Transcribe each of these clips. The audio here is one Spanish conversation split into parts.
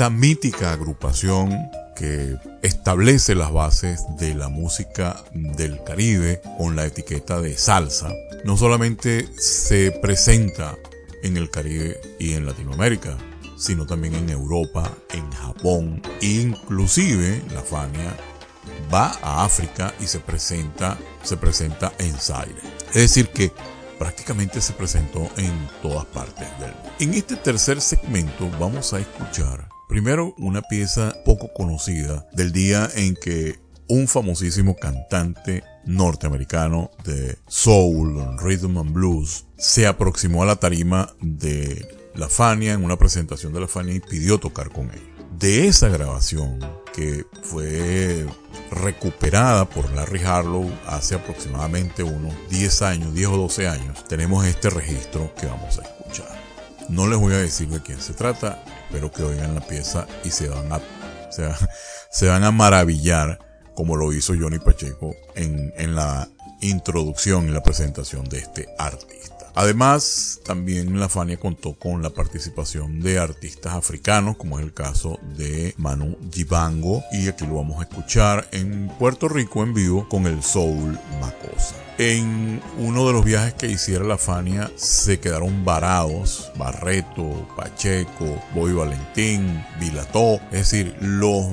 esta mítica agrupación que establece las bases de la música del Caribe con la etiqueta de salsa, no solamente se presenta en el Caribe y en Latinoamérica, sino también en Europa, en Japón, inclusive la Fania va a África y se presenta, se presenta en Zaire. Es decir que prácticamente se presentó en todas partes del mundo. En este tercer segmento vamos a escuchar primero una pieza poco conocida del día en que un famosísimo cantante norteamericano de soul, rhythm and blues se aproximó a la tarima de la Fania en una presentación de la Fania y pidió tocar con él. De esa grabación que fue recuperada por Larry Harlow hace aproximadamente unos 10 años, 10 o 12 años, tenemos este registro que vamos a escuchar. No les voy a decir de quién se trata, espero que oigan la pieza y se van a, se, van a maravillar como lo hizo Johnny Pacheco en, en la introducción y la presentación de este artista. Además, también la Fania contó con la participación de artistas africanos, como es el caso de Manu Jibango, y aquí lo vamos a escuchar en Puerto Rico en vivo con el Soul Macosa. En uno de los viajes que hiciera la Fania se quedaron varados Barreto, Pacheco, Boy Valentín, Vilató, es decir, los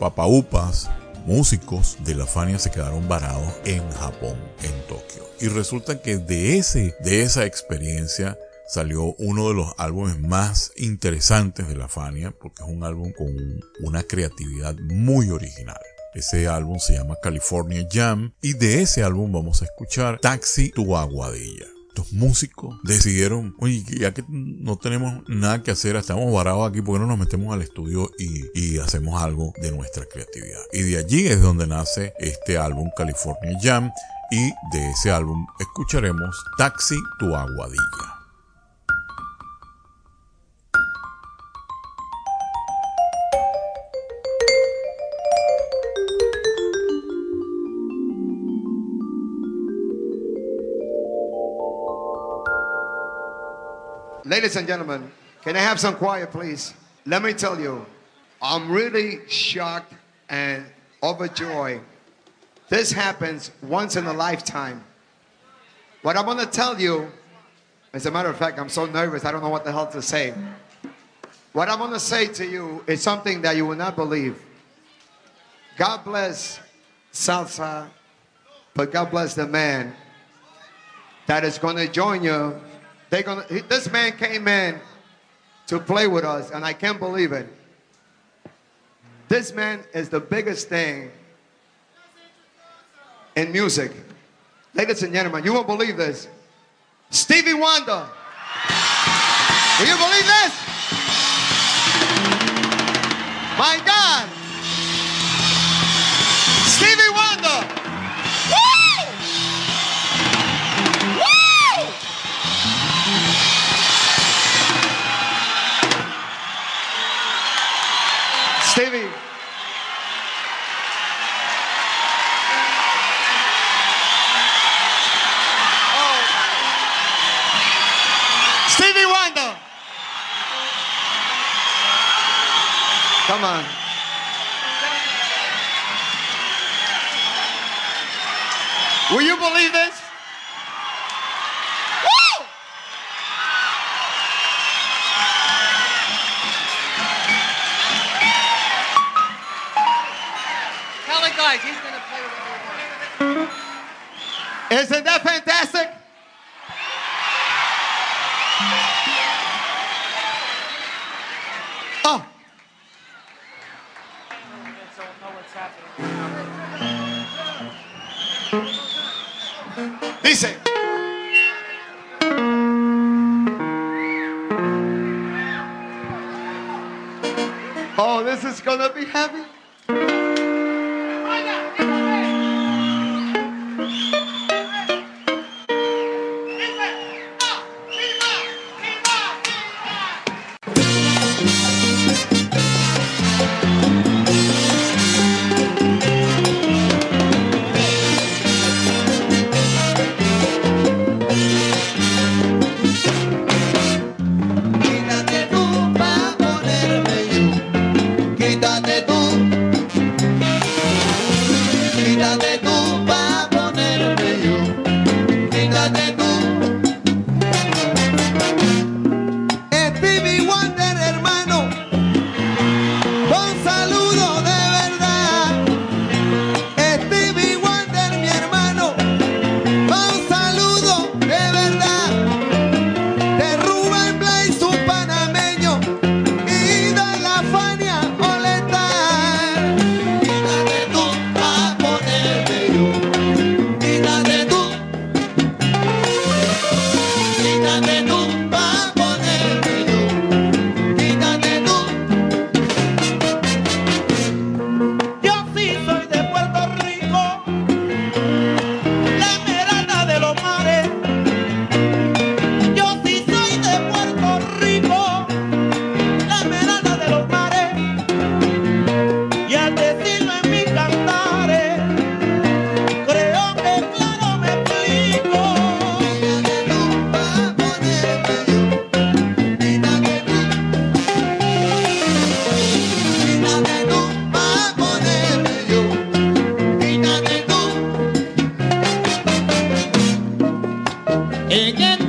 papaupas músicos de la Fania se quedaron varados en Japón, en Tokio. Y resulta que de, ese, de esa experiencia salió uno de los álbumes más interesantes de la Fania, porque es un álbum con una creatividad muy original. Ese álbum se llama California Jam y de ese álbum vamos a escuchar Taxi tu Aguadilla estos músicos decidieron, oye, ya que no tenemos nada que hacer, estamos varados aquí, ¿por qué no nos metemos al estudio y, y hacemos algo de nuestra creatividad? Y de allí es donde nace este álbum California Jam y de ese álbum escucharemos Taxi tu Aguadilla. Ladies and gentlemen, can I have some quiet, please? Let me tell you, I'm really shocked and overjoyed. This happens once in a lifetime. What I'm going to tell you, as a matter of fact, I'm so nervous, I don't know what the hell to say. What I'm going to say to you is something that you will not believe. God bless salsa, but God bless the man that is going to join you they're gonna, this man came in to play with us, and I can't believe it. This man is the biggest thing in music. Ladies and gentlemen, you won't believe this. Stevie Wonder. Will you believe this? My God. Stevie Wonder. Vocês se defendem. Ella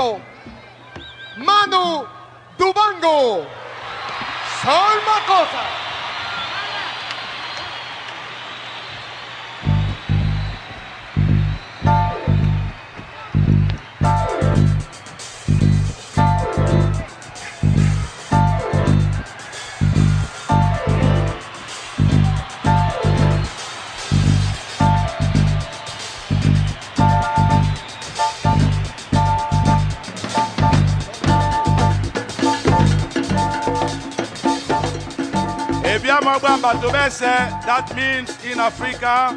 México. Mbatubese, that means in Africa.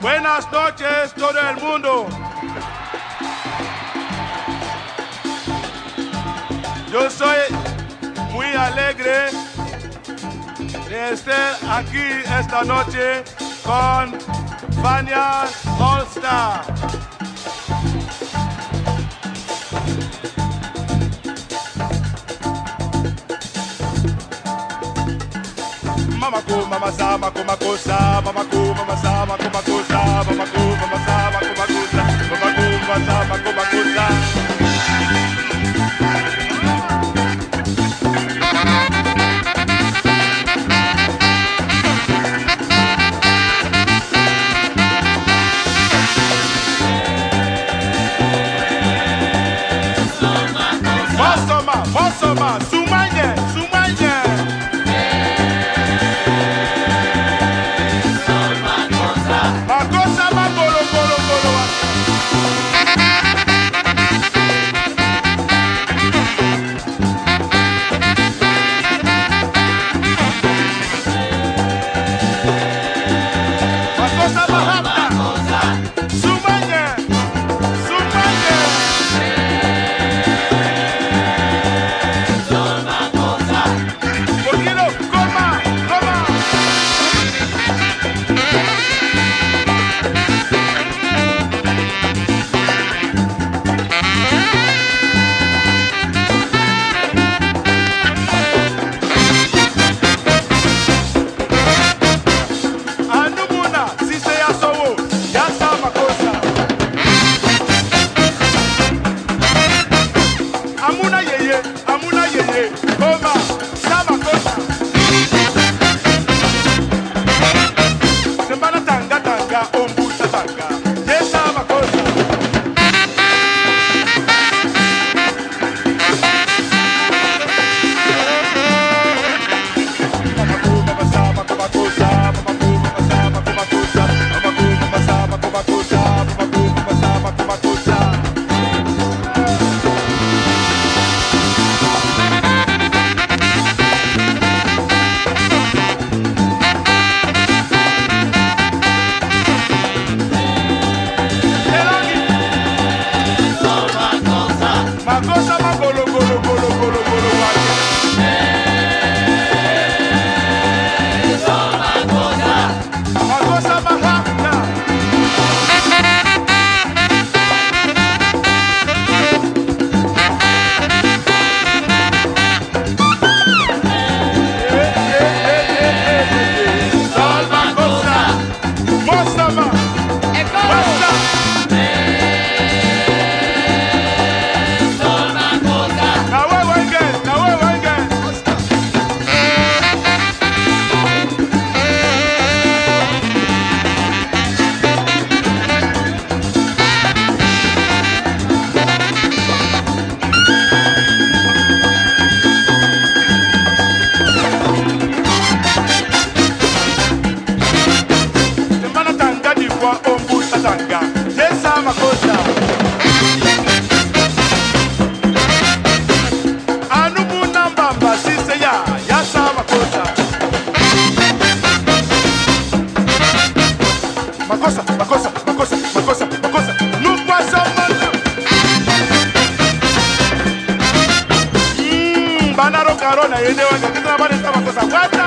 Buenas noches todo el mundo. Yo soy muy alegre de estar aquí esta noche con Fania All Star. mama sa mako mako sa mama ko mama sa mako mako sa mama ko mama sa mako mako mama ko mama sa mako mako bwana, yende wanakuta bwana kama sasa bwana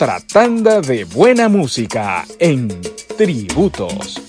otra tanda de buena música en Tributos.